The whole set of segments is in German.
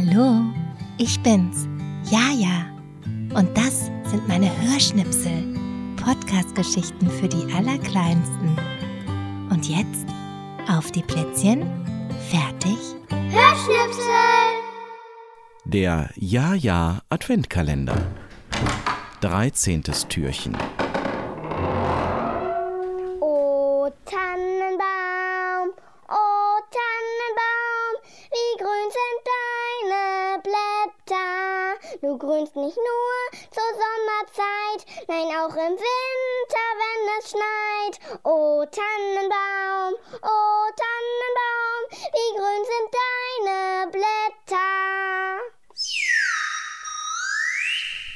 Hallo, ich bin's, Jaja. Und das sind meine Hörschnipsel, Podcast-Geschichten für die Allerkleinsten. Und jetzt auf die Plätzchen, fertig, Hörschnipsel! Der Ja-Ja Adventkalender. 13. Türchen. Du grünst nicht nur zur Sommerzeit, nein auch im Winter, wenn es schneit. O Tannenbaum, o Tannenbaum, wie grün sind deine Blätter.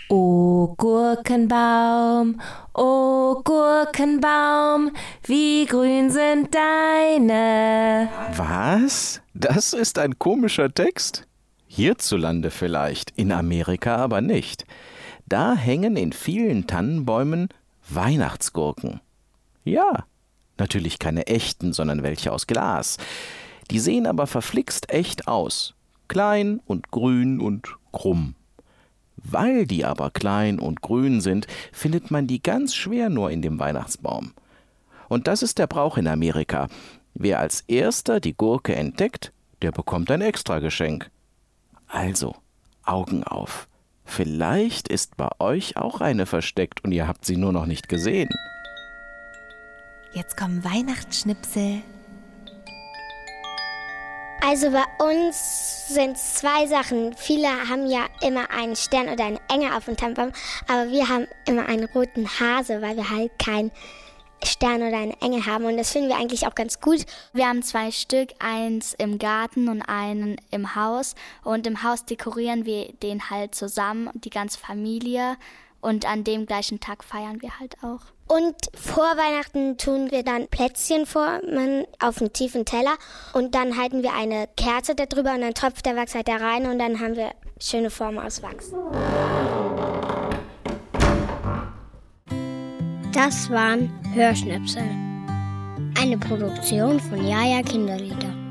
O Gurkenbaum, o Gurkenbaum, wie grün sind deine. Was? Das ist ein komischer Text? Hierzulande vielleicht, in Amerika aber nicht. Da hängen in vielen Tannenbäumen Weihnachtsgurken. Ja, natürlich keine echten, sondern welche aus Glas. Die sehen aber verflixt echt aus. Klein und grün und krumm. Weil die aber klein und grün sind, findet man die ganz schwer nur in dem Weihnachtsbaum. Und das ist der Brauch in Amerika. Wer als erster die Gurke entdeckt, der bekommt ein Extrageschenk. Also, Augen auf. Vielleicht ist bei euch auch eine versteckt und ihr habt sie nur noch nicht gesehen. Jetzt kommen Weihnachtsschnipsel. Also bei uns sind es zwei Sachen. Viele haben ja immer einen Stern oder einen Engel auf dem Tannenbaum, aber wir haben immer einen roten Hase, weil wir halt keinen Stern oder einen Engel haben und das finden wir eigentlich auch ganz gut. Wir haben zwei Stück, eins im Garten und einen im Haus. Und im Haus dekorieren wir den halt zusammen, die ganze Familie. Und an dem gleichen Tag feiern wir halt auch. Und vor Weihnachten tun wir dann Plätzchen formen auf einen tiefen Teller und dann halten wir eine Kerze darüber und dann tropft der Wachs halt da rein und dann haben wir schöne Formen aus Wachs. Das waren Hörschnipsel. Eine Produktion von Jaja Kinderlieder.